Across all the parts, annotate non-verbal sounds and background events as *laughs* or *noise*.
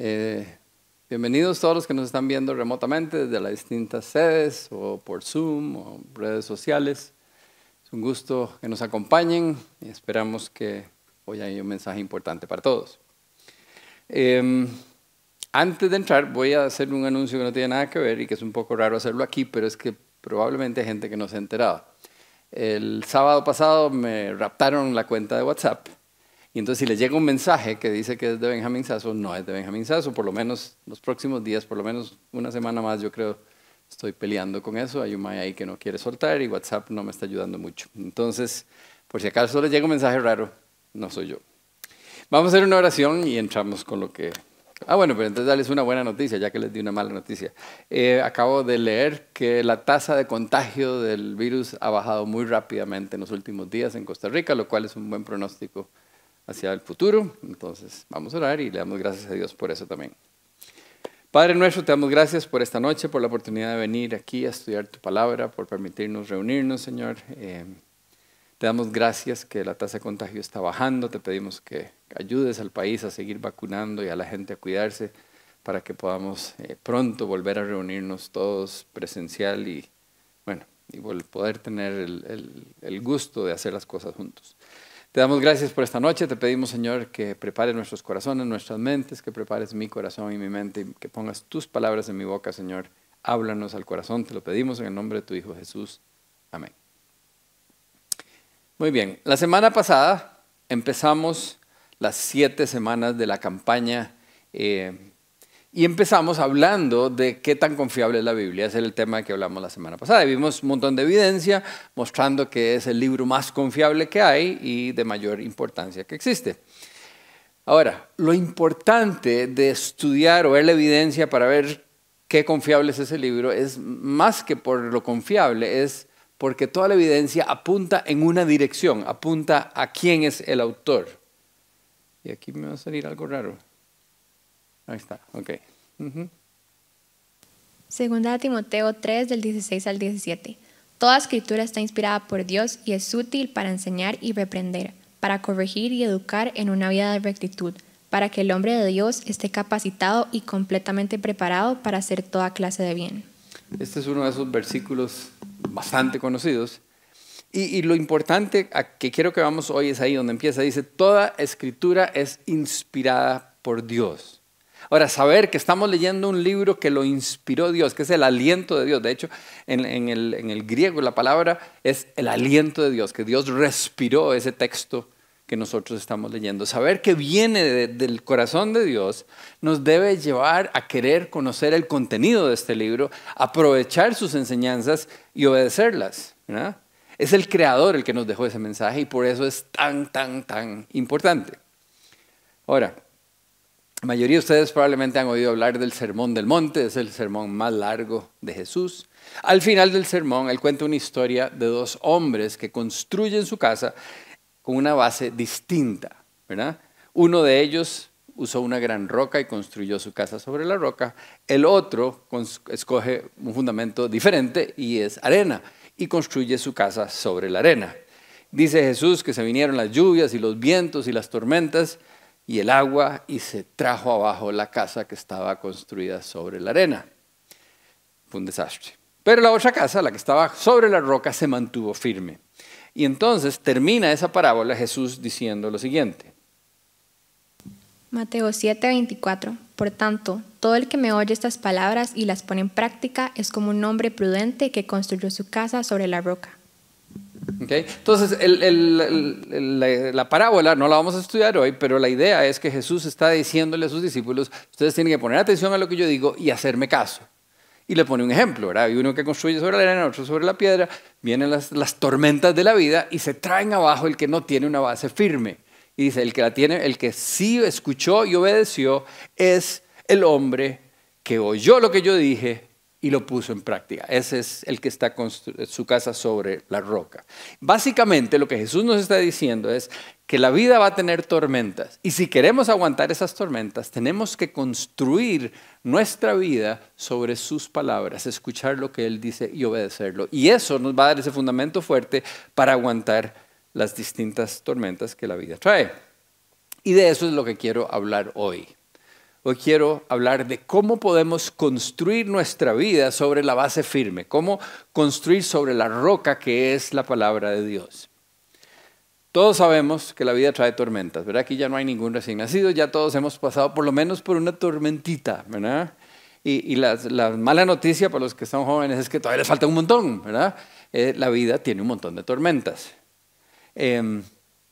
Eh, bienvenidos todos los que nos están viendo remotamente desde las distintas sedes o por Zoom o redes sociales. Es un gusto que nos acompañen y esperamos que hoy haya un mensaje importante para todos. Em, antes de entrar voy a hacer un anuncio que no tiene nada que ver y que es un poco raro hacerlo aquí, pero es que probablemente hay gente que no se ha enterado. El sábado pasado me raptaron la cuenta de WhatsApp y entonces si les llega un mensaje que dice que es de Benjamín Sasso, no es de Benjamín Sasso, por lo menos los próximos días, por lo menos una semana más, yo creo, estoy peleando con eso. Hay un Maya ahí que no quiere soltar y WhatsApp no me está ayudando mucho. Entonces, por si acaso les llega un mensaje raro, no soy yo. Vamos a hacer una oración y entramos con lo que... Ah, bueno, pero entonces darles una buena noticia, ya que les di una mala noticia. Eh, acabo de leer que la tasa de contagio del virus ha bajado muy rápidamente en los últimos días en Costa Rica, lo cual es un buen pronóstico hacia el futuro. Entonces, vamos a orar y le damos gracias a Dios por eso también. Padre nuestro, te damos gracias por esta noche, por la oportunidad de venir aquí a estudiar tu palabra, por permitirnos reunirnos, Señor. Eh, te damos gracias que la tasa de contagio está bajando. Te pedimos que ayudes al país a seguir vacunando y a la gente a cuidarse para que podamos eh, pronto volver a reunirnos todos presencial y, bueno, y poder tener el gusto de hacer las cosas juntos. Te damos gracias por esta noche. Te pedimos, Señor, que prepares nuestros corazones, nuestras mentes, que prepares mi corazón y mi mente, y que pongas tus palabras en mi boca, Señor. Háblanos al corazón. Te lo pedimos en el nombre de tu Hijo Jesús. Amén. Muy bien. La semana pasada empezamos las siete semanas de la campaña eh, y empezamos hablando de qué tan confiable es la Biblia. Ese es el tema que hablamos la semana pasada. vimos un montón de evidencia mostrando que es el libro más confiable que hay y de mayor importancia que existe. Ahora, lo importante de estudiar o ver la evidencia para ver qué confiable es ese libro es más que por lo confiable, es porque toda la evidencia apunta en una dirección, apunta a quién es el autor. Y aquí me va a salir algo raro. Ahí está, ok. Segunda de Timoteo 3 del 16 al 17. Toda escritura está inspirada por Dios y es útil para enseñar y reprender, para corregir y educar en una vida de rectitud, para que el hombre de Dios esté capacitado y completamente preparado para hacer toda clase de bien. Este es uno de esos versículos bastante conocidos. Y, y, lo importante que quiero que vamos hoy es ahí donde empieza. Dice, toda escritura es inspirada por Dios. Ahora, saber que estamos leyendo un libro que lo inspiró Dios, que es el aliento de Dios. De hecho, en, el, griego la palabra es el aliento de Dios, que Dios respiró ese texto que nosotros estamos leyendo. Saber que viene del corazón de Dios nos debe llevar a querer conocer el contenido de este libro, aprovechar sus enseñanzas y obedecerlas. Es el creador el que nos dejó ese mensaje y por eso es tan, tan, tan importante. Ahora, la mayoría de ustedes probablemente han oído hablar del Sermón del Monte, es el sermón más largo de Jesús. Al final del sermón, él cuenta una historia de dos hombres que construyen su casa con una base distinta. Uno de ellos usó una gran roca y construyó su casa sobre la roca. El otro escoge un fundamento diferente y es arena y construye su casa sobre la arena. Dice Jesús que se vinieron las lluvias y los vientos y las tormentas y el agua y se trajo abajo la casa que estaba construida sobre la arena. Fue un desastre. Pero la otra casa, la que estaba sobre la roca, se mantuvo firme. Y entonces termina esa parábola Jesús diciendo lo siguiente. Mateo 7:24. Por tanto, todo el que me oye estas palabras y las pone en práctica es como un hombre prudente que construyó su casa sobre la roca. Entonces, la, parábola no la vamos a estudiar hoy, pero la idea es que Jesús está diciéndole a sus discípulos, ustedes tienen que poner atención a lo que yo digo y hacerme caso. Y le pone un ejemplo, ¿verdad? Hay uno que construye sobre la arena, otro sobre la piedra, vienen las, las tormentas de la vida y se traen abajo el que no tiene una base firme. Y dice, el que la tiene, el que sí escuchó y obedeció es el hombre que oyó lo que yo dije y lo puso en práctica. Ese es el que está con su casa sobre la roca. Básicamente lo que Jesús nos está diciendo es que la vida va a tener tormentas y si queremos aguantar esas tormentas tenemos que construir nuestra vida sobre sus palabras, escuchar lo que Él dice y obedecerlo. Y eso nos va a dar ese fundamento fuerte para aguantar las distintas tormentas que la vida trae. Y de eso es lo que quiero hablar hoy. Hoy quiero hablar de cómo podemos construir nuestra vida sobre la base firme, cómo construir sobre la roca que es la palabra de Dios. Todos sabemos que la vida trae tormentas, ¿verdad? Aquí ya no hay ningún recién nacido, ya todos hemos pasado por lo menos por una tormentita, ¿verdad? Y, la, mala noticia para los que son jóvenes es que todavía les falta un montón, ¿verdad? Eh, la vida tiene un montón de tormentas. Em,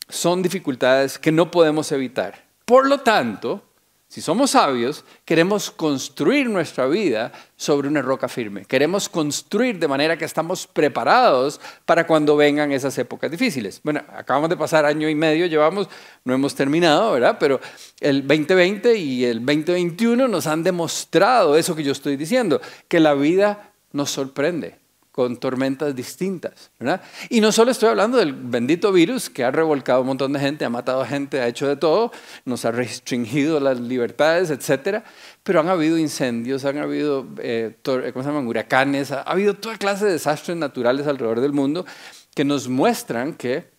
son dificultades que no podemos evitar. Por lo tanto, si somos sabios, queremos construir nuestra vida sobre una roca firme. Queremos construir de manera que estamos preparados para cuando vengan esas épocas difíciles. Bueno, acabamos de pasar año y medio, llevamos, no hemos terminado, ¿verdad? Pero el 2020 y el 2021 nos han demostrado eso que yo estoy diciendo, que la vida nos sorprende con tormentas distintas. ¿verdad? Y no solo estoy hablando del bendito virus que ha revolcado un montón de gente, ha matado gente, ha hecho de todo, nos ha restringido las libertades, etc. Pero han habido incendios, han habido eh, ¿cómo se llaman? huracanes, ha habido toda clase de desastres naturales alrededor del mundo que nos muestran que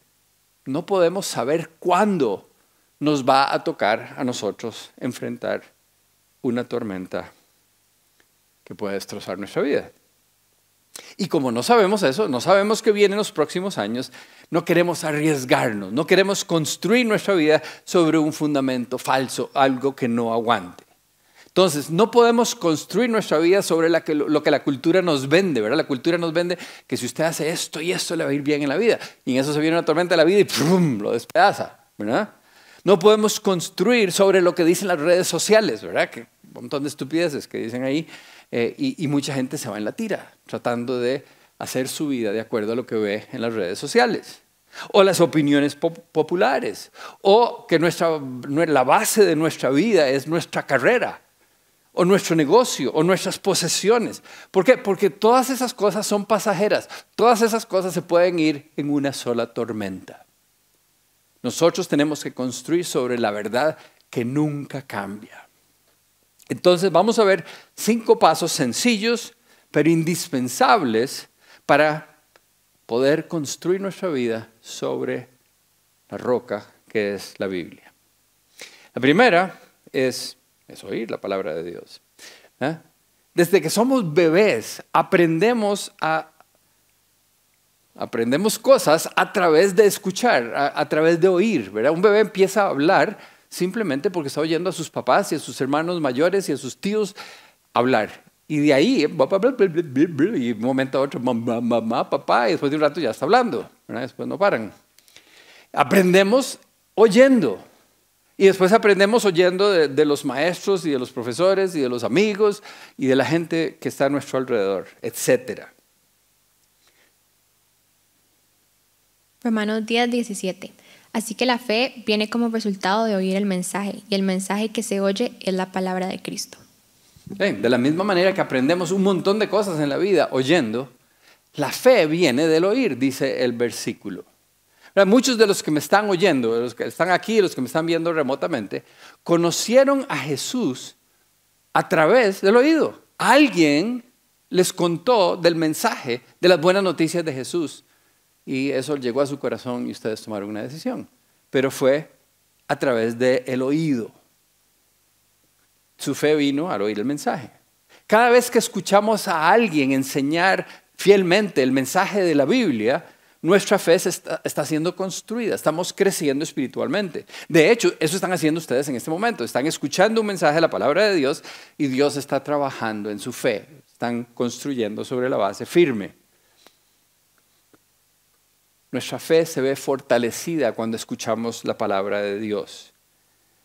no podemos saber cuándo nos va a tocar a nosotros enfrentar una tormenta que puede destrozar nuestra vida. Y como no sabemos eso, no sabemos qué viene en los próximos años, no queremos arriesgarnos, no queremos construir nuestra vida sobre un fundamento falso, algo que no aguante. Entonces, no podemos construir nuestra vida sobre lo que la cultura nos vende, ¿verdad? La cultura nos vende que si usted hace esto y esto le va a ir bien en la vida. Y en eso se viene una tormenta de la vida y ¡prum! lo despedaza, ¿verdad? No podemos construir sobre lo que dicen las redes sociales, ¿verdad? Que montón de estupideces que dicen ahí eh, y, mucha gente se va en la tira, tratando de hacer su vida de acuerdo a lo que ve en las redes sociales. O las opiniones populares. O que nuestra, la base de nuestra vida es nuestra carrera. O nuestro negocio. O nuestras posesiones. ¿Por qué? Porque todas esas cosas son pasajeras. Todas esas cosas se pueden ir en una sola tormenta. Nosotros tenemos que construir sobre la verdad que nunca cambia. Entonces vamos a ver cinco pasos sencillos, pero indispensables para poder construir nuestra vida sobre la roca que es la Biblia. La primera es, oír la palabra de Dios. ¿eh? Desde que somos bebés aprendemos a aprendemos cosas a través de escuchar, a, a través de oír. ¿verdad? Un bebé empieza a hablar simplemente porque está oyendo a sus papás y a sus hermanos mayores y a sus tíos hablar. Y de ahí, y un momento a otro, mamá, mamá, papá, y después de un rato ya está hablando, después no paran. Aprendemos oyendo. Y después aprendemos oyendo de, los maestros y de los profesores y de los amigos y de la gente que está a nuestro alrededor, etc. Romanos 10, 17. Así que la fe viene como resultado de oír el mensaje y el mensaje que se oye es la palabra de Cristo. de la misma manera que aprendemos un montón de cosas en la vida oyendo, la fe viene del oír, dice el versículo. Muchos de los que me están oyendo, los que están aquí, los que me están viendo remotamente, conocieron a Jesús a través del oído. Alguien les contó del mensaje, de las buenas noticias de Jesús y eso llegó a su corazón y ustedes tomaron una decisión. Pero fue a través del el oído. Su fe vino al oír el mensaje. Cada vez que escuchamos a alguien enseñar fielmente el mensaje de la Biblia, nuestra fe está, está, siendo construida, estamos creciendo espiritualmente. De hecho, eso están haciendo ustedes en este momento. Están escuchando un mensaje de la palabra de Dios y Dios está trabajando en su fe. Están construyendo sobre la base firme. Nuestra fe se ve fortalecida cuando escuchamos la palabra de Dios.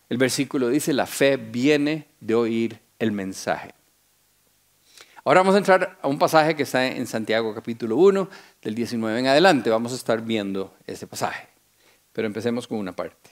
El versículo dice, la fe viene de oír el mensaje. Ahora vamos a entrar a un pasaje que está en Santiago capítulo 1, del 19 en adelante. Vamos a estar viendo ese pasaje. Pero empecemos con una parte.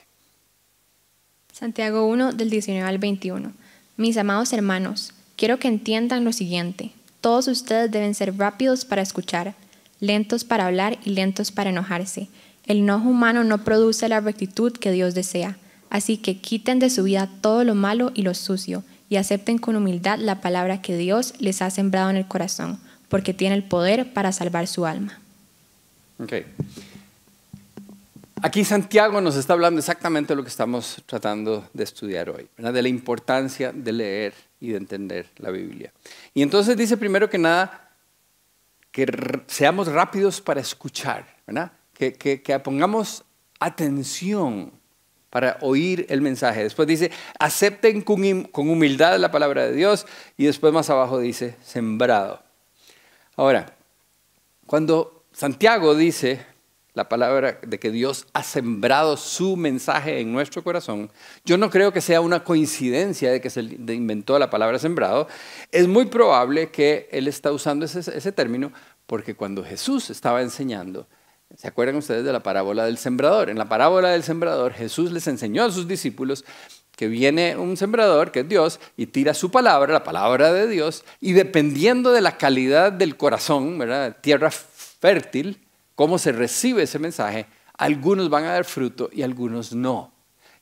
Santiago 1, del 19 al 21. Mis amados hermanos, quiero que entiendan lo siguiente. Todos ustedes deben ser rápidos para escuchar lentos para hablar y lentos para enojarse. El enojo humano no produce la rectitud que Dios desea. Así que quiten de su vida todo lo malo y lo sucio y acepten con humildad la palabra que Dios les ha sembrado en el corazón, porque tiene el poder para salvar su alma. Aquí Santiago nos está hablando exactamente de lo que estamos tratando de estudiar hoy, de la importancia de leer y de entender la Biblia. Y entonces dice primero que nada que seamos rápidos para escuchar, Que, que pongamos atención para oír el mensaje. Después dice, acepten con humildad la palabra de Dios y después más abajo dice, sembrado. Ahora, cuando Santiago dice la palabra de que Dios ha sembrado su mensaje en nuestro corazón, yo no creo que sea una coincidencia de que se inventó la palabra sembrado. Es muy probable que él está usando ese, término porque cuando Jesús estaba enseñando, ¿Se acuerdan ustedes de la parábola del sembrador? En la parábola del sembrador Jesús les enseñó a sus discípulos que viene un sembrador, que es Dios, y tira su palabra, la palabra de Dios, y dependiendo de la calidad del corazón, ¿verdad? tierra fértil, cómo se recibe ese mensaje, algunos van a dar fruto y algunos no.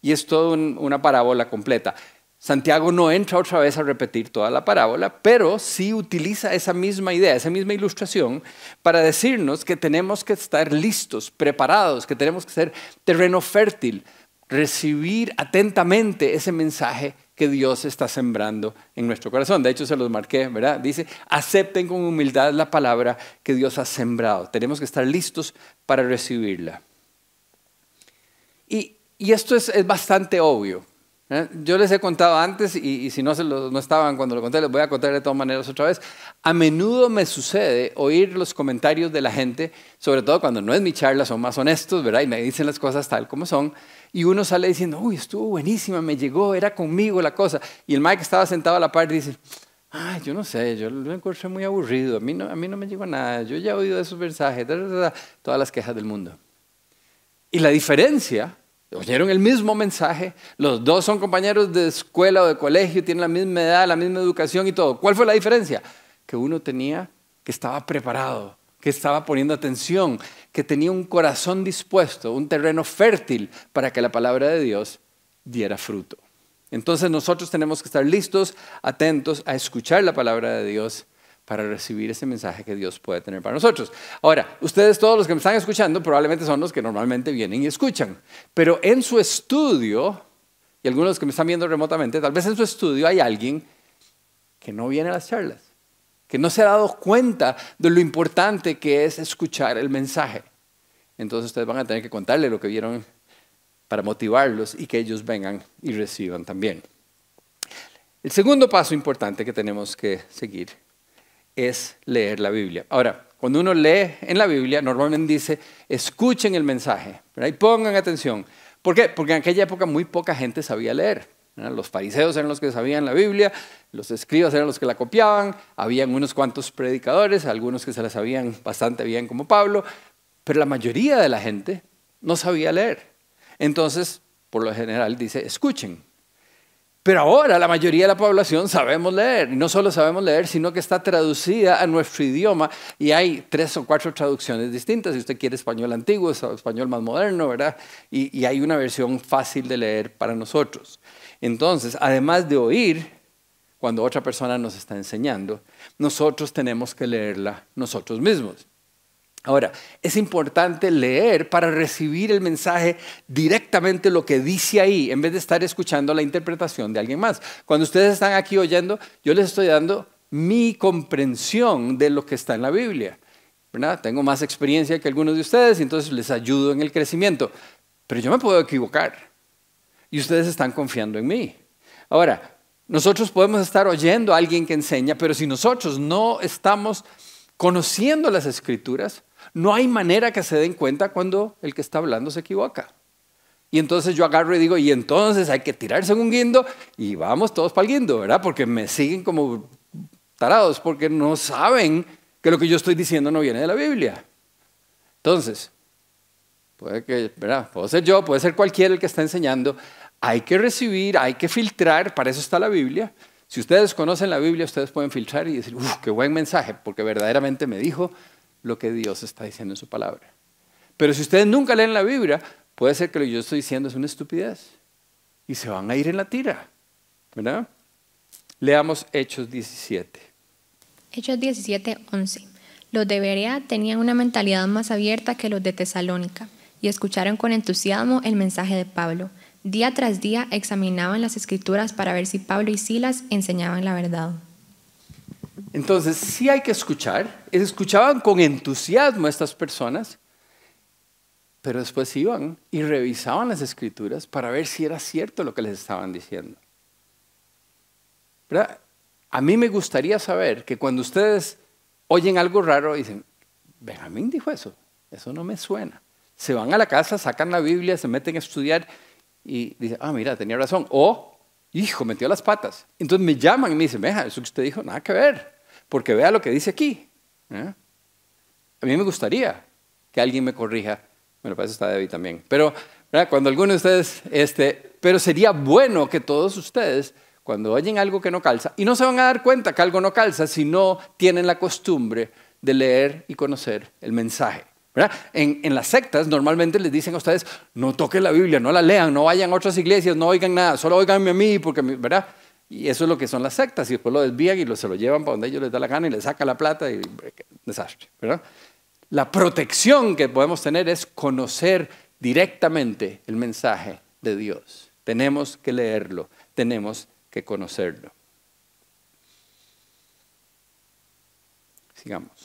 Y es toda una parábola completa. Santiago no entra otra vez a repetir toda la parábola, pero sí utiliza esa misma idea, esa misma ilustración para decirnos que tenemos que estar listos, preparados, que tenemos que ser terreno fértil, recibir atentamente ese mensaje que Dios está sembrando en nuestro corazón. De hecho, se los marqué, ¿verdad? Dice, acepten con humildad la palabra que Dios ha sembrado. Tenemos que estar listos para recibirla. Y, esto es bastante obvio. ¿Eh? Yo les he contado antes, y, si no, se no estaban cuando lo conté, les voy a contar de todas maneras otra vez. A menudo me sucede oír los comentarios de la gente, sobre todo cuando no es mi charla, son más honestos, ¿verdad? Y me dicen las cosas tal como son. Y uno sale diciendo, uy, estuvo buenísima, me llegó, era conmigo la cosa. Y el Mike estaba sentado a la par dice, ay, yo no sé, yo lo encontré muy aburrido, a mí no, a mí no me llegó nada, yo ya he oído esos mensajes, todas las quejas del mundo. Y la diferencia Oyeron el mismo mensaje, los dos son compañeros de escuela o de colegio, tienen la misma edad, la misma educación y todo. ¿Cuál fue la diferencia? Que uno tenía, que estaba preparado, que estaba poniendo atención, que tenía un corazón dispuesto, un terreno fértil para que la palabra de Dios diera fruto. Entonces nosotros tenemos que estar listos, atentos a escuchar la palabra de Dios para recibir ese mensaje que Dios puede tener para nosotros. Ahora, ustedes todos los que me están escuchando probablemente son los que normalmente vienen y escuchan, pero en su estudio, y algunos que me están viendo remotamente, tal vez en su estudio hay alguien que no viene a las charlas, que no se ha dado cuenta de lo importante que es escuchar el mensaje. Entonces ustedes van a tener que contarle lo que vieron para motivarlos y que ellos vengan y reciban también. El segundo paso importante que tenemos que seguir es leer la Biblia. Ahora, cuando uno lee en la Biblia, normalmente dice, escuchen el mensaje y pongan atención. ¿Por qué? Porque en aquella época muy poca gente sabía leer. Los fariseos eran los que sabían la Biblia, los escribas eran los que la copiaban, habían unos cuantos predicadores, algunos que se la sabían bastante bien como Pablo, pero la mayoría de la gente no sabía leer. Entonces, por lo general dice, escuchen. Pero ahora la mayoría de la población sabemos leer, y no solo sabemos leer, sino que está traducida a nuestro idioma y hay tres o cuatro traducciones distintas, si usted quiere español antiguo, español más moderno, ¿verdad? Y, y hay una versión fácil de leer para nosotros. Entonces, además de oír, cuando otra persona nos está enseñando, nosotros tenemos que leerla nosotros mismos. Ahora, es importante leer para recibir el mensaje directamente lo que dice ahí, en vez de estar escuchando la interpretación de alguien más. Cuando ustedes están aquí oyendo, yo les estoy dando mi comprensión de lo que está en la Biblia. Tengo más experiencia que algunos de ustedes entonces les ayudo en el crecimiento. Pero yo me puedo equivocar y ustedes están confiando en mí. Ahora, nosotros podemos estar oyendo a alguien que enseña, pero si nosotros no estamos conociendo las escrituras, no hay manera que se den cuenta cuando el que está hablando se equivoca. Y entonces yo agarro y digo, y entonces hay que tirarse en un guindo y vamos todos para el guindo, ¿verdad? Porque me siguen como tarados, porque no saben que lo que yo estoy diciendo no viene de la Biblia. Entonces, puede que, ¿verdad? Puedo ser yo, puede ser cualquiera el que está enseñando. Hay que recibir, hay que filtrar, para eso está la Biblia. Si ustedes conocen la Biblia, ustedes pueden filtrar y decir, uff, qué buen mensaje, porque verdaderamente me dijo lo que Dios está diciendo en su palabra. Pero si ustedes nunca leen la Biblia, puede ser que lo que yo estoy diciendo es una estupidez. Y se van a ir en la tira. ¿Verdad? Leamos Hechos 17. Hechos 17, 11. Los de Berea tenían una mentalidad más abierta que los de Tesalónica. Y escucharon con entusiasmo el mensaje de Pablo. Día tras día examinaban las escrituras para ver si Pablo y Silas enseñaban la verdad. Entonces, sí hay que escuchar. Escuchaban con entusiasmo a estas personas, pero después iban y revisaban las escrituras para ver si era cierto lo que les estaban diciendo. A mí me gustaría saber que cuando ustedes oyen algo raro, dicen, Benjamín dijo eso, eso no me suena. Se van a la casa, sacan la Biblia, se meten a estudiar y dicen, ah, mira, tenía razón. O, hijo, metió las patas. Entonces me llaman y me dicen, veja, eso que usted dijo, nada que ver, porque vea lo que dice aquí. ¿eh? A mí me gustaría que alguien me corrija. Bueno, para eso está David también. Pero cuando alguno de ustedes, este, pero sería bueno que todos ustedes, cuando oyen algo que no calza, y no se van a dar cuenta que algo no calza si no tienen la costumbre de leer y conocer el mensaje. En, las sectas normalmente les dicen a ustedes, no toquen la Biblia, no la lean, no vayan a otras iglesias, no oigan nada, solo oiganme a mí, porque, ¿verdad? Y eso es lo que son las sectas, y después lo desvían y se lo llevan para donde ellos les da la gana y les saca la plata y desastre. La protección que podemos tener es conocer directamente el mensaje de Dios. Tenemos que leerlo, tenemos que conocerlo. Sigamos.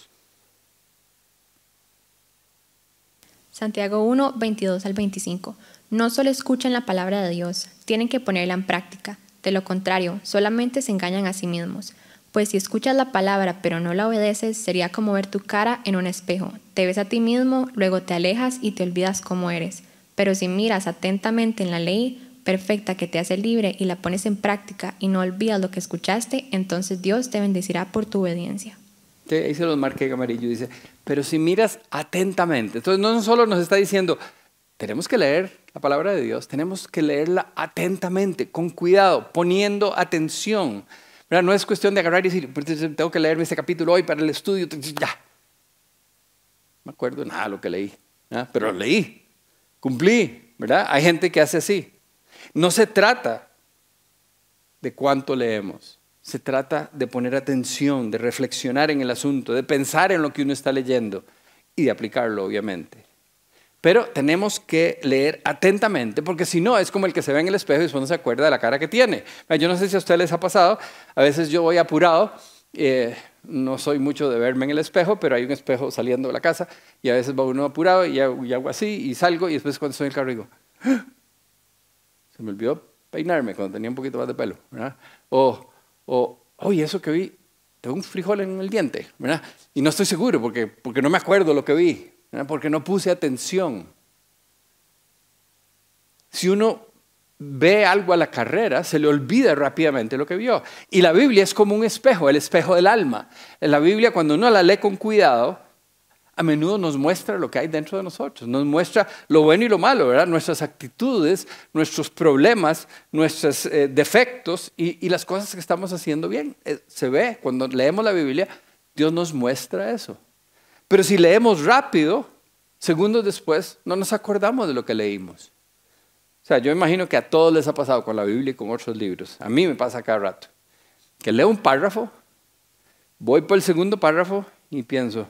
Santiago 1, 22 al 25. No solo escuchan la palabra de Dios, tienen que ponerla en práctica. De lo contrario, solamente se engañan a sí mismos. Pues si escuchas la palabra pero no la obedeces, sería como ver tu cara en un espejo. Te ves a ti mismo, luego te alejas y te olvidas cómo eres. Pero si miras atentamente en la ley perfecta que te hace libre y la pones en práctica y no olvidas lo que escuchaste, entonces Dios te bendecirá por tu obediencia. Sí, ahí se los marqué amarillo. Dice, pero si miras atentamente. Entonces no solo nos está diciendo, tenemos que leer la palabra de Dios, tenemos que leerla atentamente, con cuidado, poniendo atención. No es cuestión de agarrar y decir, pues, tengo que leerme este capítulo hoy para el estudio. Ya. No me acuerdo nada de lo que leí, pero lo leí, cumplí. ¿verdad? Hay gente que hace así. No se trata de cuánto leemos. Se trata de poner atención, de reflexionar en el asunto, de pensar en lo que uno está leyendo y de aplicarlo, obviamente. Pero tenemos que leer atentamente, porque si no, es como el que se ve en el espejo y después no se acuerda de la cara que tiene. Yo no sé si a ustedes les ha pasado, a veces yo voy apurado, eh, no soy mucho de verme en el espejo, pero hay un espejo saliendo de la casa y a veces va uno apurado y hago, así y salgo y después cuando estoy en el carro digo, ¡Ah! se me olvidó peinarme cuando tenía un poquito más de pelo. O o, oye, eso que vi, tengo un frijol en el diente. Y no estoy seguro porque, porque no me acuerdo lo que vi, porque no puse atención. Si uno ve algo a la carrera, se le olvida rápidamente lo que vio. Y la Biblia es como un espejo, el espejo del alma. En la Biblia, cuando uno la lee con cuidado, a menudo nos muestra lo que hay dentro de nosotros, nos muestra lo bueno y lo malo, ¿verdad? Nuestras actitudes, nuestros problemas, nuestros eh, defectos y, las cosas que estamos haciendo bien. Eh, se ve, cuando leemos la Biblia, Dios nos muestra eso. Pero si leemos rápido, segundos después, no nos acordamos de lo que leímos. O sea, yo imagino que a todos les ha pasado con la Biblia y con otros libros. A mí me pasa cada rato. Que leo un párrafo, voy por el segundo párrafo y pienso,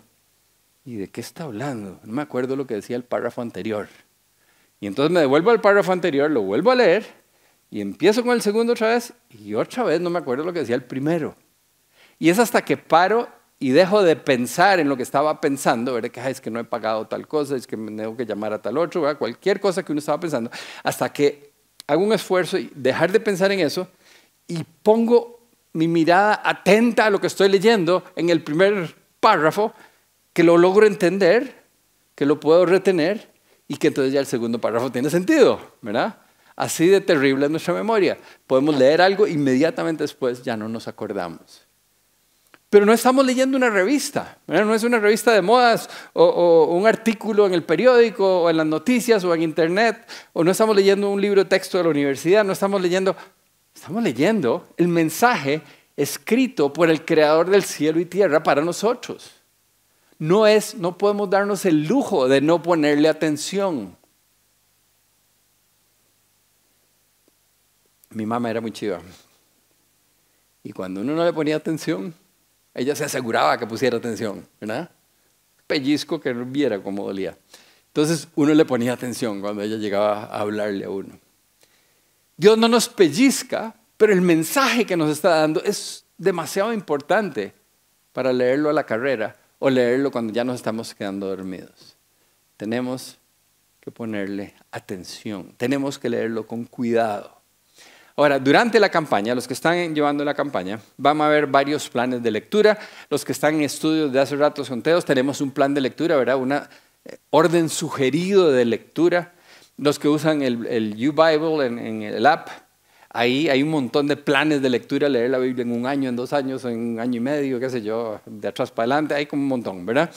¿y de qué está hablando? No me acuerdo lo que decía el párrafo anterior. Y entonces me devuelvo al párrafo anterior, lo vuelvo a leer y empiezo con el segundo otra vez y otra vez no me acuerdo lo que decía el primero. Y es hasta que paro y dejo de pensar en lo que estaba pensando, ¿verdad? Que es que no he pagado tal cosa, es que me tengo que llamar a tal otro, ¿verdad? cualquier cosa que uno estaba pensando, hasta que hago un esfuerzo y dejar de pensar en eso y pongo mi mirada atenta a lo que estoy leyendo en el primer párrafo que lo logro entender, que lo puedo retener y que entonces ya el segundo párrafo tiene sentido, ¿verdad? Así de terrible es nuestra memoria. Podemos leer algo, inmediatamente después ya no nos acordamos. Pero no estamos leyendo una revista, no es una revista de modas o, un artículo en el periódico o en las noticias o en internet, o no estamos leyendo un libro de texto de la universidad, no estamos leyendo, estamos leyendo el mensaje escrito por el creador del cielo y tierra para nosotros no es, no podemos darnos el lujo de no ponerle atención. Mi mamá era muy chiva. Y cuando uno no le ponía atención, ella se aseguraba que pusiera atención, ¿verdad? Pellizco que viera cómo dolía. Entonces uno le ponía atención cuando ella llegaba a hablarle a uno. Dios no nos pellizca, pero el mensaje que nos está dando es demasiado importante para leerlo a la carrera o leerlo cuando ya nos estamos quedando dormidos. Tenemos que ponerle atención, tenemos que leerlo con cuidado. Ahora, durante la campaña, los que están llevando la campaña, vamos a ver varios planes de lectura. Los que están en estudios de hace rato con Teos, tenemos un plan de lectura, ¿verdad? Un eh, orden sugerido de lectura. Los que usan el, el U-Bible en, el app, ahí hay un montón de planes de lectura, leer la Biblia en un año, en dos años, en un año y medio, qué sé yo, de atrás para adelante, hay como un montón, ¿verdad?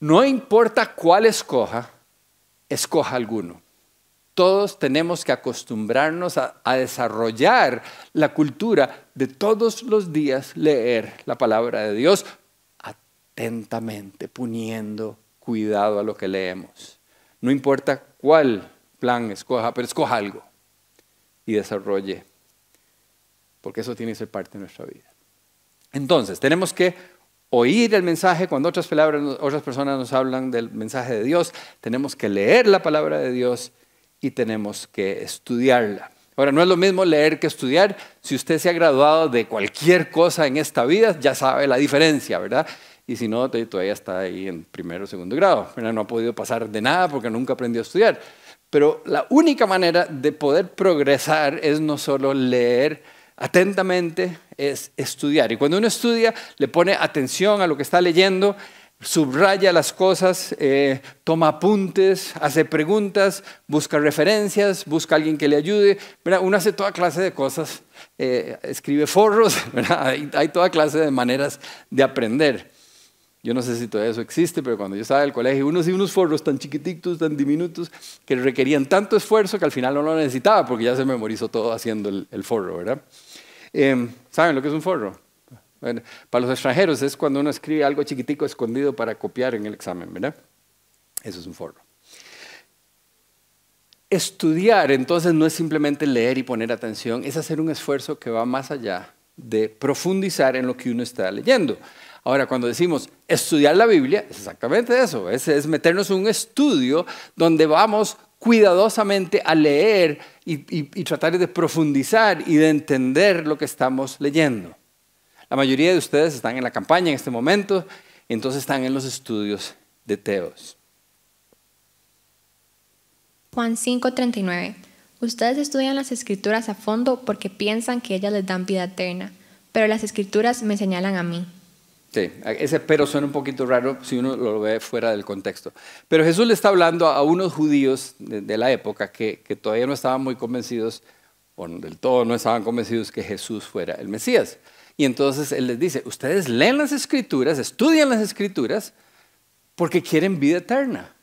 No importa cuál escoja, escoja alguno todos tenemos que acostumbrarnos a, desarrollar la cultura de todos los días leer la palabra de Dios atentamente, poniendo cuidado a lo que leemos. No importa cuál plan escoja, pero escoja algo y desarrolle, porque eso tiene que ser parte de nuestra vida. Entonces, tenemos que oír el mensaje cuando otras, palabras, otras personas nos hablan del mensaje de Dios, tenemos que leer la palabra de Dios y tenemos que estudiarla. Ahora, no es lo mismo leer que estudiar. Si usted se ha graduado de cualquier cosa en esta vida, ya sabe la diferencia, ¿verdad? Y si no, todavía está ahí en primero o segundo grado. No ha podido pasar de nada porque nunca aprendió a estudiar. Pero la única manera de poder progresar es no solo leer atentamente, es estudiar. Y cuando uno estudia, le pone atención a lo que está leyendo, subraya las cosas, eh, toma apuntes, hace preguntas, busca referencias, busca alguien que le ayude. Uno hace toda clase de cosas, eh, escribe forros, *laughs* hay, toda clase de maneras de aprender. Yo no sé si todo eso existe, pero cuando yo estaba en el colegio, uno hacía unos forros tan chiquititos, tan diminutos, que requerían tanto esfuerzo que al final no lo necesitaba porque ya se memorizó todo haciendo el, forro, ¿verdad? Eh, ¿Saben lo que es un forro? para los extranjeros es cuando uno escribe algo chiquitico escondido para copiar en el examen, ¿verdad? Eso es un forro. Estudiar entonces no es simplemente leer y poner atención, es hacer un esfuerzo que va más allá de profundizar en lo que uno está leyendo. Ahora, cuando decimos estudiar la Biblia, es exactamente eso, es, meternos en un estudio donde vamos cuidadosamente a leer y tratar de profundizar y de entender lo que estamos leyendo. La mayoría de ustedes están en la campaña en este momento, entonces están en los estudios de Teos. Juan 5:39. Ustedes estudian las escrituras a fondo porque piensan que ellas les dan vida eterna, pero las escrituras me señalan a mí. Sí, ese pero suena un poquito raro si uno lo ve fuera del contexto. Pero Jesús le está hablando a unos judíos de, la época que, todavía no estaban muy convencidos, o del todo no estaban convencidos que Jesús fuera el Mesías. Y entonces Él les dice, ustedes leen las escrituras, estudian las escrituras, porque quieren vida eterna.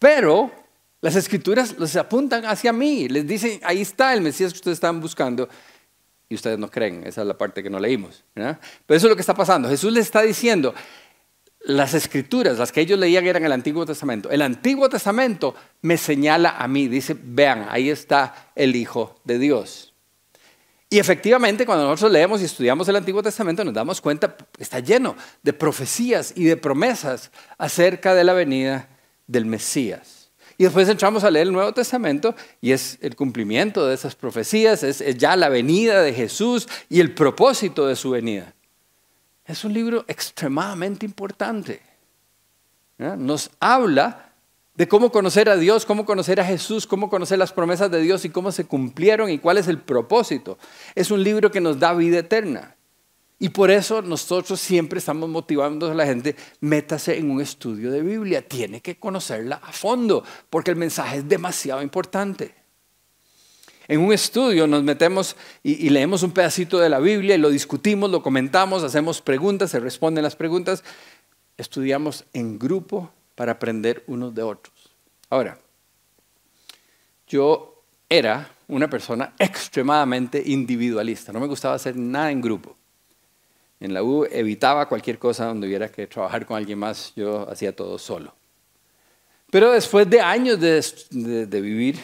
Pero las escrituras los apuntan hacia mí, les dicen, ahí está el Mesías que ustedes están buscando. Y ustedes no creen, esa es la parte que no leímos. Pero eso es lo que está pasando. Jesús les está diciendo, las escrituras, las que ellos leían eran el Antiguo Testamento. El Antiguo Testamento me señala a mí, dice, vean, ahí está el Hijo de Dios. Y efectivamente, cuando nosotros leemos y estudiamos el Antiguo Testamento, nos damos cuenta está lleno de profecías y de promesas acerca de la venida del Mesías. Y después entramos a leer el Nuevo Testamento y es el cumplimiento de esas profecías, es, ya la venida de Jesús y el propósito de su venida. Es un libro extremadamente importante. Nos habla de cómo conocer a Dios, cómo conocer a Jesús, cómo conocer las promesas de Dios y cómo se cumplieron y cuál es el propósito. Es un libro que nos da vida eterna. Y por eso nosotros siempre estamos motivando a la gente, métase en un estudio de Biblia, tiene que conocerla a fondo, porque el mensaje es demasiado importante. En un estudio nos metemos y, y, leemos un pedacito de la Biblia y lo discutimos, lo comentamos, hacemos preguntas, se responden las preguntas. Estudiamos en grupo para aprender unos de otros. Ahora, yo era una persona extremadamente individualista, no me gustaba hacer nada en grupo. En la U evitaba cualquier cosa donde hubiera que trabajar con alguien más, yo hacía todo solo. Pero después de años de, vivir,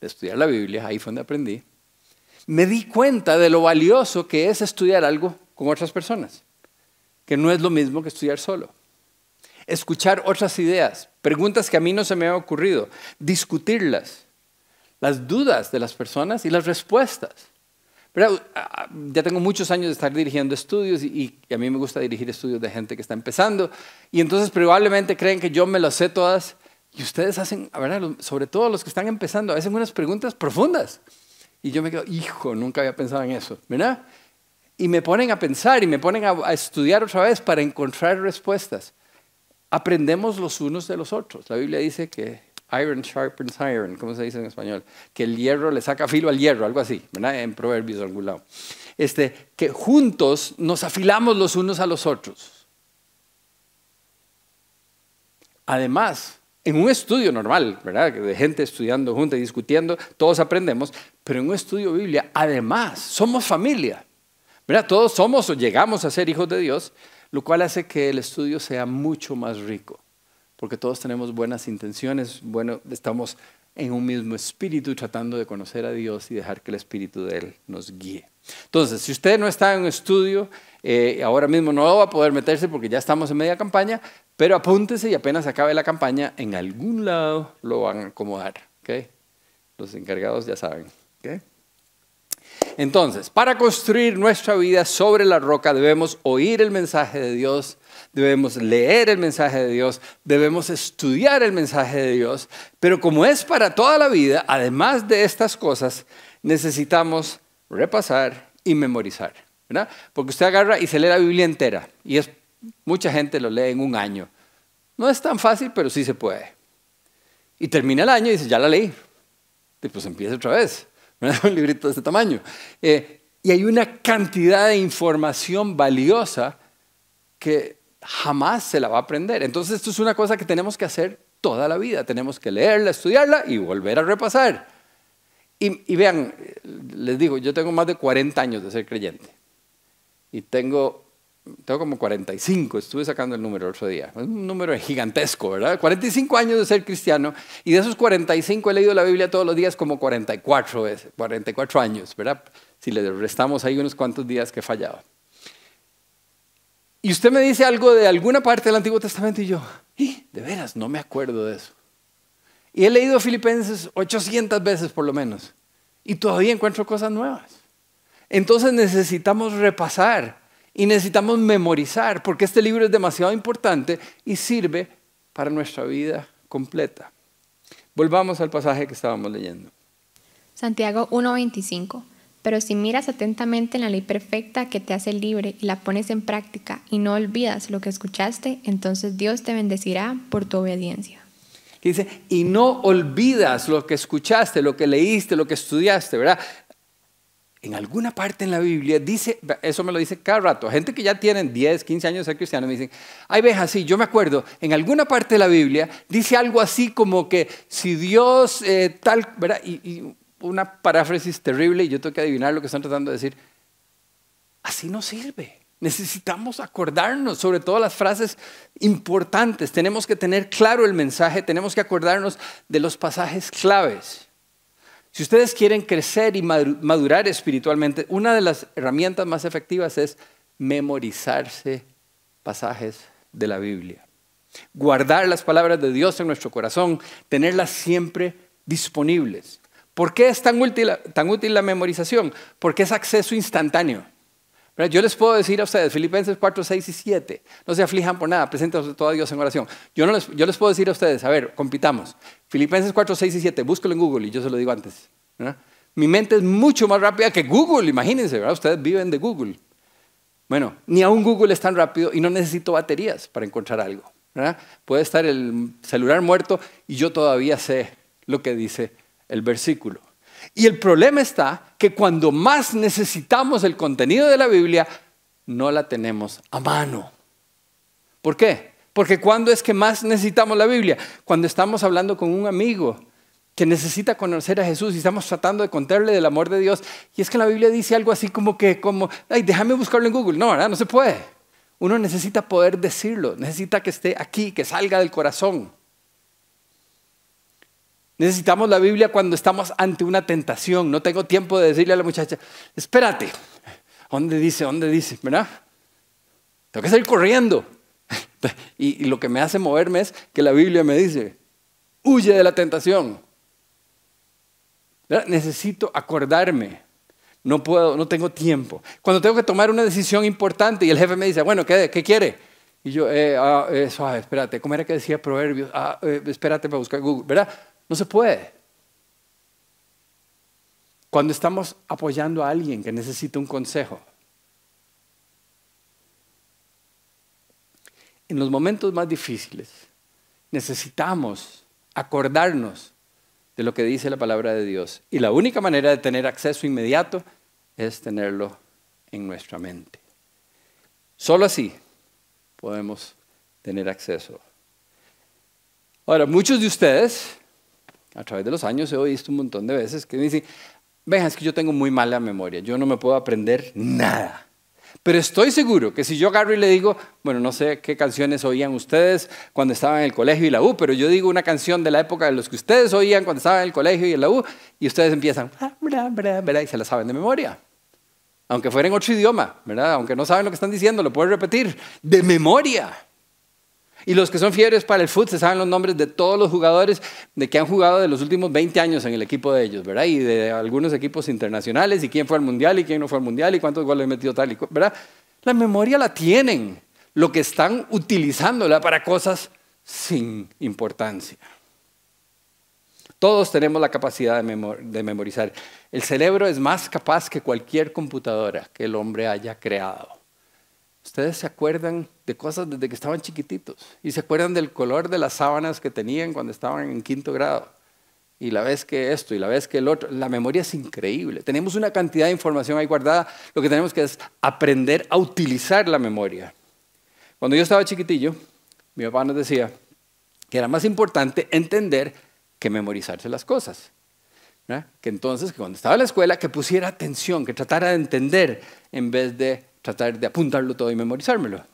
de estudiar la Biblia, ahí fue donde aprendí, me di cuenta de lo valioso que es estudiar algo con otras personas, que no es lo mismo que estudiar solo escuchar otras ideas, preguntas que a mí no se me han ocurrido, discutirlas, las dudas de las personas y las respuestas. Pero, ah, ya tengo muchos años de estar dirigiendo estudios y, a mí me gusta dirigir estudios de gente que está empezando y entonces probablemente creen que yo me lo sé todas y ustedes hacen, sobre todo los que están empezando, hacen unas preguntas profundas. Y yo me quedo, hijo, nunca había pensado en eso, ¿verdad? Y me ponen a pensar y me ponen a, estudiar otra vez para encontrar respuestas. Aprendemos los unos de los otros. La Biblia dice que iron sharpens iron, ¿cómo se dice en español? Que el hierro le saca filo al hierro, algo así, ¿verdad? En Proverbios de algún lado. Este, que juntos nos afilamos los unos a los otros. Además, en un estudio normal, ¿verdad? De gente estudiando juntos y discutiendo, todos aprendemos, pero en un estudio Biblia, además, somos familia. ¿verdad? Todos somos o llegamos a ser hijos de Dios, lo cual hace que el estudio sea mucho más rico, porque todos tenemos buenas intenciones, bueno, estamos en un mismo espíritu tratando de conocer a Dios y dejar que el espíritu de Él nos guíe. Entonces, si usted no está en un estudio, eh, ahora mismo no va a poder meterse porque ya estamos en media campaña, pero apúntese y apenas acabe la campaña, en algún lado lo van a acomodar. ¿okay? Los encargados ya saben. Entonces, para construir nuestra vida sobre la roca debemos oír el mensaje de Dios, debemos leer el mensaje de Dios, debemos estudiar el mensaje de Dios, pero como es para toda la vida, además de estas cosas, necesitamos repasar y memorizar. ¿verdad? Porque usted agarra y se lee la Biblia entera y es Mucha gente lo lee en un año. No es tan fácil, pero sí se puede. Y termina el año y dice, ya la leí. Y pues empieza otra vez. Un librito de este tamaño. Eh, y hay una cantidad de información valiosa que jamás se la va a aprender. Entonces esto es una cosa que tenemos que hacer toda la vida. Tenemos que leerla, estudiarla y volver a repasar. Y, y vean, les digo, yo tengo más de 40 años de ser creyente. Y tengo tengo como 45, estuve sacando el número otro día, un número gigantesco, ¿verdad? 45 años de ser cristiano y de esos 45 he leído la Biblia todos los días como 44 veces, 44 años, ¿verdad? Si le restamos ahí unos cuantos días que he fallado. Y usted me dice algo de alguna parte del Antiguo Testamento y yo, de veras, no me acuerdo de eso. Y he leído Filipenses 800 veces por lo menos y todavía encuentro cosas nuevas. Entonces necesitamos repasar y necesitamos memorizar, porque este libro es demasiado importante y sirve para nuestra vida completa. Volvamos al pasaje que estábamos leyendo. Santiago 1:25. Pero si miras atentamente en la ley perfecta que te hace libre y la pones en práctica y no olvidas lo que escuchaste, entonces Dios te bendecirá por tu obediencia. Dice, y no olvidas lo que escuchaste, lo que leíste, lo que estudiaste, ¿verdad? En alguna parte en la Biblia dice, eso me lo dice cada rato, gente que ya tienen 10, 15 años de ser cristianos me dicen, ay, ves así, yo me acuerdo, en alguna parte de la Biblia dice algo así como que si Dios eh, tal, ¿verdad? Y, una paráfrasis terrible, y yo tengo que adivinar lo que están tratando de decir, así no sirve. Necesitamos acordarnos sobre todas las frases importantes, tenemos que tener claro el mensaje, tenemos que acordarnos de los pasajes claves. Si ustedes quieren crecer y madurar espiritualmente, una de las herramientas más efectivas es memorizarse pasajes de la Biblia. Guardar las palabras de Dios en nuestro corazón, tenerlas siempre disponibles. ¿Por qué es tan útil, tan útil la memorización? Porque es acceso instantáneo. Yo les puedo decir a ustedes, Filipenses 4, 6 y 7, no se aflijan por nada, presenten todo a Dios en oración. Yo, no les, yo les puedo decir a ustedes, a ver, compitamos. Filipenses 4, 6 y 7, búsquelo en Google y yo se lo digo antes. Mi mente es mucho más rápida que Google, imagínense, ¿verdad? Ustedes viven de Google. Bueno, ni aún Google es tan rápido y no necesito baterías para encontrar algo. Puede estar el celular muerto y yo todavía sé lo que dice el versículo. Y el problema está que cuando más necesitamos el contenido de la Biblia, no la tenemos a mano. ¿Por qué? Porque cuando es que más necesitamos la Biblia? Cuando estamos hablando con un amigo que necesita conocer a Jesús y estamos tratando de contarle del amor de Dios. Y es que la Biblia dice algo así como que, como, ay, déjame buscarlo en Google. No, ¿verdad? No se puede. Uno necesita poder decirlo, necesita que esté aquí, que salga del corazón. Necesitamos la Biblia cuando estamos ante una tentación. No tengo tiempo de decirle a la muchacha, espérate, ¿dónde dice? ¿Dónde dice? ¿Verdad? Tengo que salir corriendo. *laughs* Y, lo que me hace moverme es que la Biblia me dice, huye de la tentación. ¿Verdad? Necesito acordarme. No puedo, no tengo tiempo. Cuando tengo que tomar una decisión importante y el jefe me dice, bueno, ¿qué, quiere? Y yo, eh, ah, eh, espérate, ¿cómo era que decía Proverbios? Ah, eh, espérate para buscar Google, ¿verdad? No se puede. Cuando estamos apoyando a alguien que necesita un consejo. En los momentos más difíciles necesitamos acordarnos de lo que dice la palabra de Dios. Y la única manera de tener acceso inmediato es tenerlo en nuestra mente. Solo así podemos tener acceso. Ahora, muchos de ustedes, a través de los años he visto un montón de veces que dicen, venga, es que yo tengo muy mala memoria, yo no me puedo aprender nada. Pero estoy seguro que si yo agarro y le digo, bueno, no sé qué canciones oían ustedes cuando estaban en el colegio y la U, pero yo digo una canción de la época de los que ustedes oían cuando estaban en el colegio y en la U, y ustedes empiezan, y se la saben de memoria. Aunque fuera en otro idioma, ¿verdad? Aunque no saben lo que están diciendo, lo pueden repetir de memoria. Y los que son fiebres para el fútbol se saben los nombres de todos los jugadores de que han jugado de los últimos 20 años en el equipo de ellos, ¿verdad? Y de algunos equipos internacionales y quién fue al mundial y quién no fue al mundial y cuántos goles metió tal y ¿verdad? La memoria la tienen, lo que están utilizándola para cosas sin importancia. Todos tenemos la capacidad de, memorizar. El cerebro es más capaz que cualquier computadora que el hombre haya creado. Ustedes se acuerdan de cosas desde que estaban chiquititos y se acuerdan del color de las sábanas que tenían cuando estaban en quinto grado. Y la vez que esto y la vez que el otro, la memoria es increíble. Tenemos una cantidad de información ahí guardada. Lo que tenemos que es aprender a utilizar la memoria. Cuando yo estaba chiquitillo, mi papá nos decía que era más importante entender que memorizarse las cosas. Que entonces, cuando estaba en la escuela, que pusiera atención, que tratara de entender en vez de tratar de apuntarlo todo y memorizármelo.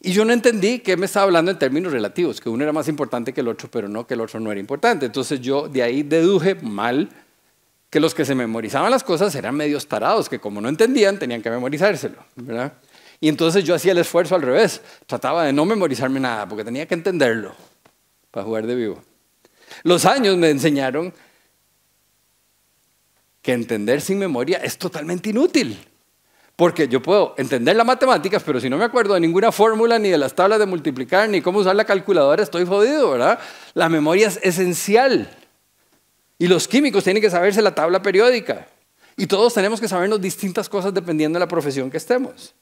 Y yo no entendí que me estaba hablando en términos relativos, que uno era más importante que el otro, pero no que el otro no era importante. Entonces yo de ahí deduje mal que los que se memorizaban las cosas eran medios tarados, que como no entendían tenían que memorizárselo, ¿verdad? Y entonces yo hacía el esfuerzo al revés, trataba de no memorizarme nada, porque tenía que entenderlo para jugar de vivo. Los años me enseñaron que entender sin memoria es totalmente inútil. Porque yo puedo entender las matemáticas, pero si no me acuerdo de ninguna fórmula, ni de las tablas de multiplicar, ni cómo usar la calculadora, estoy jodido, ¿verdad? La memoria es esencial. Y los químicos tienen que saberse la tabla periódica. Y todos tenemos que sabernos distintas cosas dependiendo de la profesión que estemos.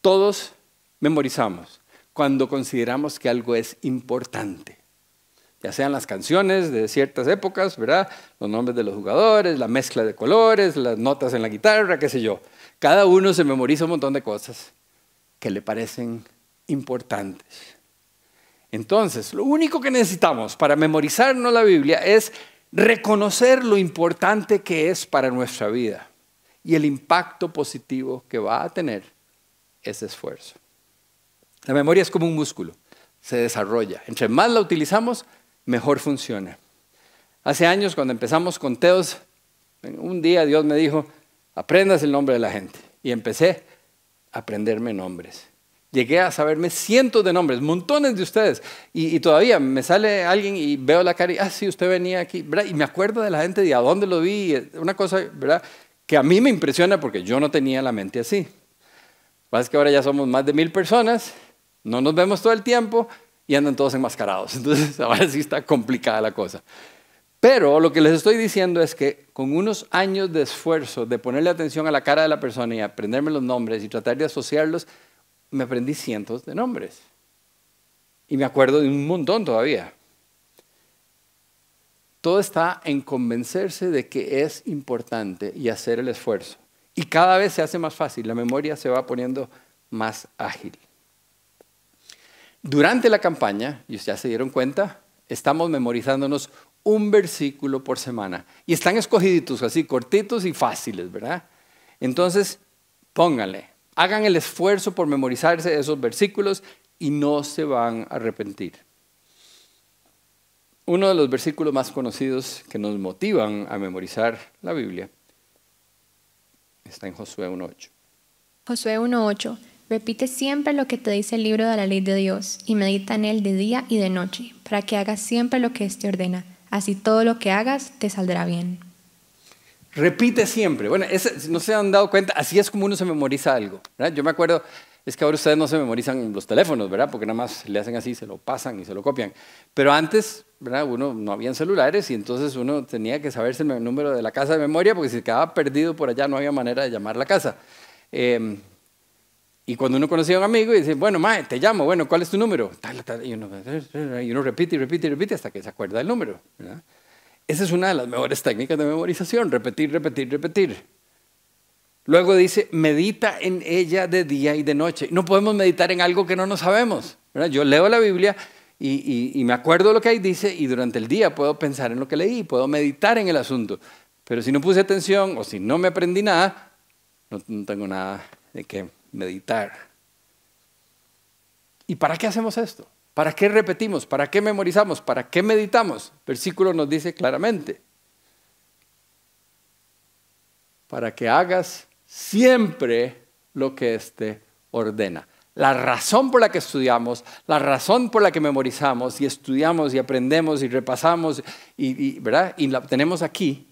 Todos memorizamos cuando consideramos que algo es importante ya sean las canciones de ciertas épocas, ¿verdad? Los nombres de los jugadores, la mezcla de colores, las notas en la guitarra, qué sé yo. Cada uno se memoriza un montón de cosas que le parecen importantes. Entonces, lo único que necesitamos para memorizarnos la Biblia es reconocer lo importante que es para nuestra vida y el impacto positivo que va a tener ese esfuerzo. La memoria es como un músculo, se desarrolla. Entre más la utilizamos, mejor funciona. Hace años, cuando empezamos con Teos, un día Dios me dijo, aprendas el nombre de la gente. Y empecé a aprenderme nombres. Llegué a saberme cientos de nombres, montones de ustedes. Y, todavía me sale alguien y veo la cara y, ah, sí, usted venía aquí. Y me acuerdo de la gente de a dónde lo vi. Una cosa, ¿verdad? Que a mí me impresiona porque yo no tenía la mente así. Lo que que ahora ya somos más de mil personas, no nos vemos todo el tiempo, y andan todos enmascarados. *laughs* Entonces ahora sí está complicada la cosa. Pero lo que les estoy diciendo es que con unos años de esfuerzo de ponerle atención a la cara de la persona y aprenderme los nombres y tratar de asociarlos, me aprendí cientos de nombres. Y me acuerdo de un montón todavía. Todo está en convencerse de que es importante y hacer el esfuerzo. Y cada vez se hace más fácil, la memoria se va poniendo más ágil. Durante la campaña, y ya se dieron cuenta, estamos memorizándonos un versículo por semana. Y están escogiditos, así cortitos y fáciles, ¿verdad? Entonces, pónganle, hagan el esfuerzo por memorizarse esos versículos y no se van a arrepentir. Uno de los versículos más conocidos que nos motivan a memorizar la Biblia está en Josué 1.8. Josué 1.8 Repite siempre lo que te dice el libro de la ley de Dios y medita en él de día y de noche, para que hagas siempre lo que éste ordena. Así todo lo que hagas te saldrá bien. Repite siempre. Bueno, no se han dado cuenta, así es como uno se memoriza algo. Yo me acuerdo, es que ahora ustedes no se memorizan los teléfonos, ¿verdad? Porque nada más le hacen así, se lo pasan y se lo copian. Pero antes, ¿verdad? Uno no habían celulares y entonces uno tenía que saberse el número de la casa de memoria porque si quedaba perdido por allá no había manera de llamar la casa. Em, y cuando uno conocía a un amigo y dice, bueno, mae, te llamo, bueno, ¿cuál es tu número? Y uno, y uno repite y repite y repite hasta que se acuerda del número. Esa es una de las mejores técnicas de memorización, repetir, repetir, repetir. Luego dice, medita en ella de día y de noche. No podemos meditar en algo que no nos sabemos. Yo leo la Biblia y, y, me acuerdo lo que ahí dice y durante el día puedo pensar en lo que leí, puedo meditar en el asunto. Pero si no puse atención o si no me aprendí nada, no, no tengo nada de qué meditar. ¿Y para qué hacemos esto? ¿Para qué repetimos? ¿Para qué memorizamos? ¿Para qué meditamos? Versículo nos dice claramente. Para que hagas siempre lo que éste ordena. La razón por la que estudiamos, la razón por la que memorizamos y estudiamos y aprendemos y repasamos y, ¿verdad? y la tenemos aquí,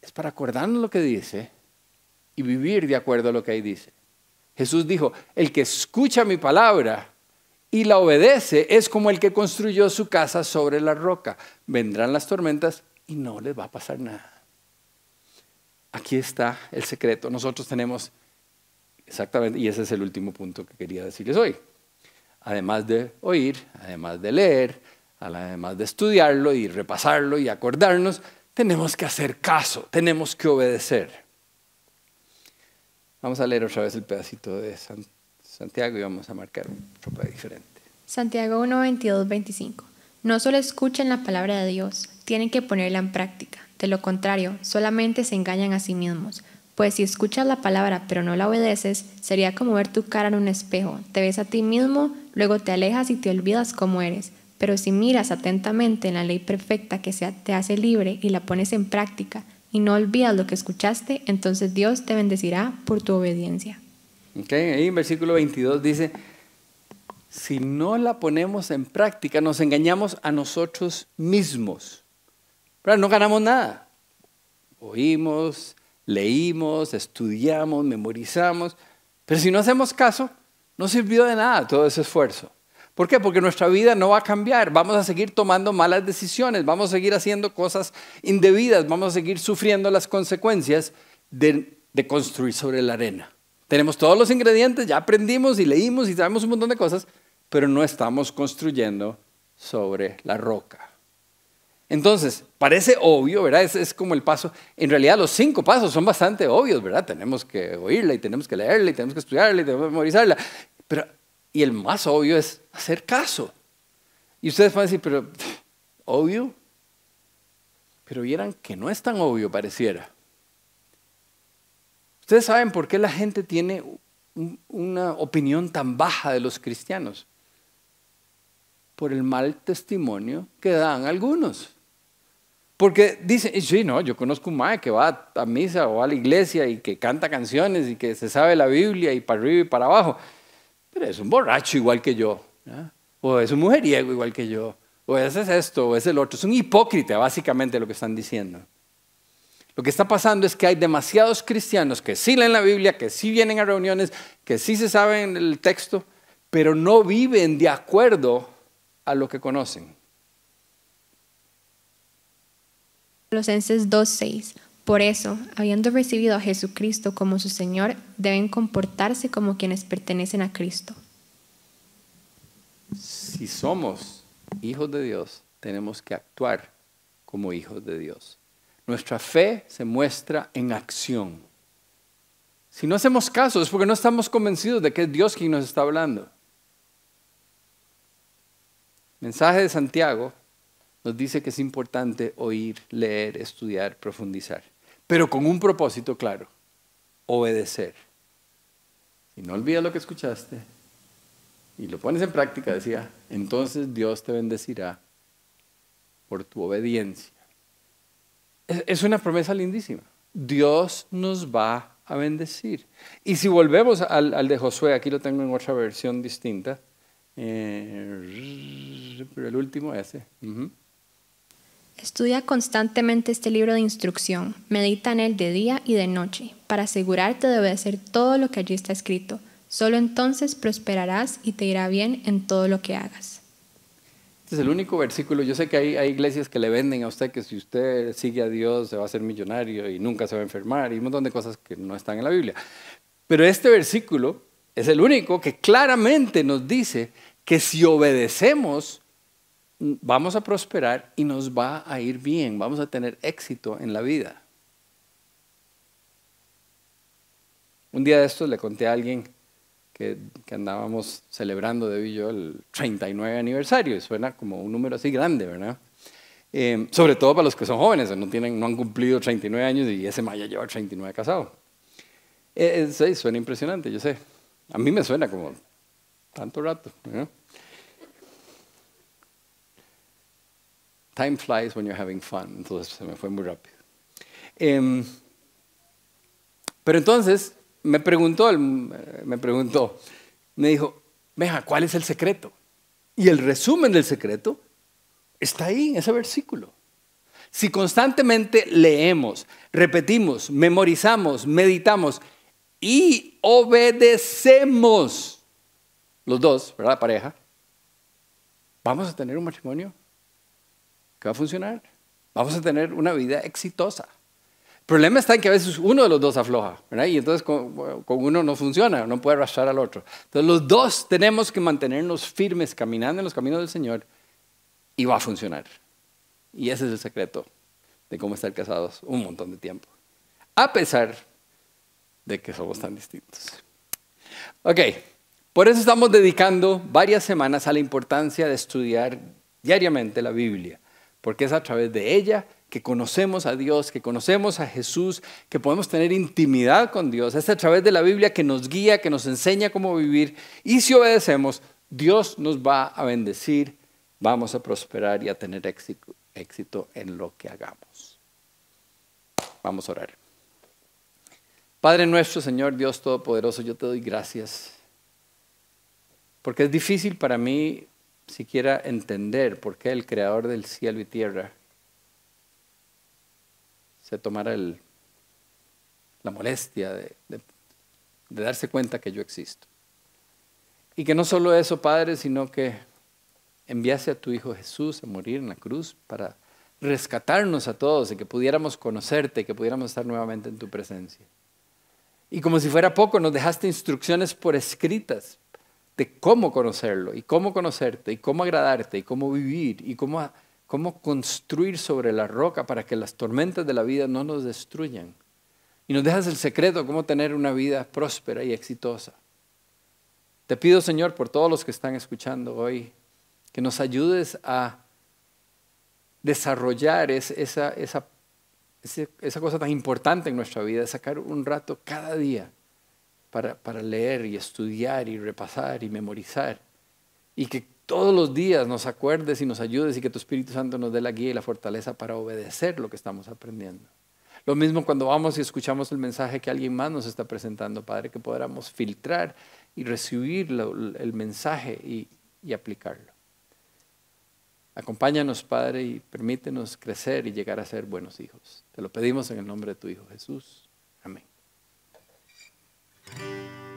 es para acordarnos lo que dice y vivir de acuerdo a lo que ahí dice. Jesús dijo, el que escucha mi palabra y la obedece es como el que construyó su casa sobre la roca. Vendrán las tormentas y no les va a pasar nada. Aquí está el secreto. Nosotros tenemos exactamente, y ese es el último punto que quería decirles hoy. Además de oír, además de leer, además de estudiarlo y repasarlo y acordarnos, tenemos que hacer caso, tenemos que obedecer. Vamos a leer otra vez el pedacito de Santiago y vamos a marcar un tropa diferente. Santiago 1, 22, 25. No solo escuchen la palabra de Dios, tienen que ponerla en práctica. De lo contrario, solamente se engañan a sí mismos. Pues si escuchas la palabra pero no la obedeces, sería como ver tu cara en un espejo. Te ves a ti mismo, luego te alejas y te olvidas cómo eres. Pero si miras atentamente en la ley perfecta que te hace libre y la pones en práctica, y no olvidas lo que escuchaste, entonces Dios te bendecirá por tu obediencia. Okay, ahí en versículo 22 dice, si no la ponemos en práctica, nos engañamos a nosotros mismos. Pero no ganamos nada. Oímos, leímos, estudiamos, memorizamos, pero si no hacemos caso, no sirvió de nada todo ese esfuerzo. ¿Por qué? Porque nuestra vida no va a cambiar. Vamos a seguir tomando malas decisiones, vamos a seguir haciendo cosas indebidas, vamos a seguir sufriendo las consecuencias de, construir sobre la arena. Tenemos todos los ingredientes, ya aprendimos y leímos y sabemos un montón de cosas, pero no estamos construyendo sobre la roca. Entonces, parece obvio, ¿verdad? Es, es, como el paso. En realidad, los cinco pasos son bastante obvios, ¿verdad? Tenemos que oírla y tenemos que leerla y tenemos que estudiarla y tenemos que memorizarla. Pero y el más obvio es hacer caso. Y ustedes van a decir, pero, *laughs* ¿obvio? Pero vieran que no es tan obvio, pareciera. Ustedes saben por qué la gente tiene una opinión tan baja de los cristianos. Por el mal testimonio que dan algunos. Porque dicen, sí, no, yo conozco un mae que va a misa o a la iglesia y que canta canciones y que se sabe la Biblia y para arriba y para abajo es un borracho igual que yo, o es un mujeriego igual que yo, o es esto, o es el otro. Es un hipócrita, básicamente, lo que están diciendo. Lo que está pasando es que hay demasiados cristianos que sí leen la Biblia, que sí vienen a reuniones, que sí se saben el texto, pero no viven de acuerdo a lo que conocen. Colosenses 2.6 por eso, habiendo recibido a Jesucristo como su Señor, deben comportarse como quienes pertenecen a Cristo. Si somos hijos de Dios, tenemos que actuar como hijos de Dios. Nuestra fe se muestra en acción. Si no hacemos caso es porque no estamos convencidos de que es Dios quien nos está hablando. mensaje de Santiago nos dice que es importante oír, leer, estudiar, profundizar pero con un propósito claro, obedecer. Si no olvidas lo que escuchaste y lo pones en práctica, decía, entonces Dios te bendecirá por tu obediencia. Es una promesa lindísima. Dios nos va a bendecir. Y si volvemos al, de Josué, aquí lo tengo en otra versión distinta, eh, pero el último ese. Estudia constantemente este libro de instrucción, medita en él de día y de noche, para asegurarte de obedecer todo lo que allí está escrito. Solo entonces prosperarás y te irá bien en todo lo que hagas. Este es el único versículo. Yo sé que hay, iglesias que le venden a usted que si usted sigue a Dios se va a hacer millonario y nunca se va a enfermar y un montón de cosas que no están en la Biblia. Pero este versículo es el único que claramente nos dice que si obedecemos vamos a prosperar y nos va a ir bien, vamos a tener éxito en la vida. Un día de estos le conté a alguien que, andábamos celebrando de yo el 39 aniversario, y suena como un número así grande, ¿verdad? Eh, sobre todo para los que son jóvenes, no, tienen, no han cumplido 39 años y ese maya lleva 39 casado. Eh, sí, suena impresionante, yo sé. A mí me suena como tanto rato. Time flies when you're having fun, entonces se me fue muy rápido. Em, pero entonces me preguntó, me preguntó, me dijo, veja, ¿cuál es el secreto? Y el resumen del secreto está ahí en ese versículo. Si constantemente leemos, repetimos, memorizamos, meditamos y obedecemos los dos, ¿verdad? Pareja, vamos a tener un matrimonio que va a funcionar. Vamos a tener una vida exitosa problema está en que a veces uno de los dos afloja, ¿verdad? Y entonces con, uno no funciona, no puede arrastrar al otro. Entonces los dos tenemos que mantenernos firmes caminando en los caminos del Señor y va a funcionar. Y ese es el secreto de cómo estar casados un montón de tiempo. A pesar de que somos tan distintos. Ok, por eso estamos dedicando varias semanas a la importancia de estudiar diariamente la Biblia, porque es a través de ella que conocemos a Dios, que conocemos a Jesús, que podemos tener intimidad con Dios. Es a través de la Biblia que nos guía, que nos enseña cómo vivir. Y si obedecemos, Dios nos va a bendecir, vamos a prosperar y a tener éxito, en lo que hagamos. Vamos a orar. Padre nuestro, Señor Dios Todopoderoso, yo te doy gracias. Porque es difícil para mí siquiera entender por qué el Creador del cielo y tierra se tomara el, la molestia de, darse cuenta que yo existo. Y que no solo eso, Padre, sino que enviase a tu Hijo Jesús a morir en la cruz para rescatarnos a todos y que pudiéramos conocerte, que pudiéramos estar nuevamente en tu presencia. Y como si fuera poco, nos dejaste instrucciones por escritas de cómo conocerlo y cómo conocerte y cómo agradarte y cómo vivir y cómo cómo construir sobre la roca para que las tormentas de la vida no nos destruyan. Y nos dejas el secreto, cómo tener una vida próspera y exitosa. Te pido, Señor, por todos los que están escuchando hoy, que nos ayudes a desarrollar esa, esa, esa, cosa tan importante en nuestra vida, sacar un rato cada día para, para leer y estudiar y repasar y memorizar. Y que todos los días nos acuerdes y nos ayudes y que tu Espíritu Santo nos dé la guía y la fortaleza para obedecer lo que estamos aprendiendo. Lo mismo cuando vamos y escuchamos el mensaje que alguien más nos está presentando, Padre, que podamos filtrar y recibir el mensaje y, y aplicarlo. Acompáñanos, Padre, y permítenos crecer y llegar a ser buenos hijos. Te lo pedimos en el nombre de tu Hijo Jesús. Música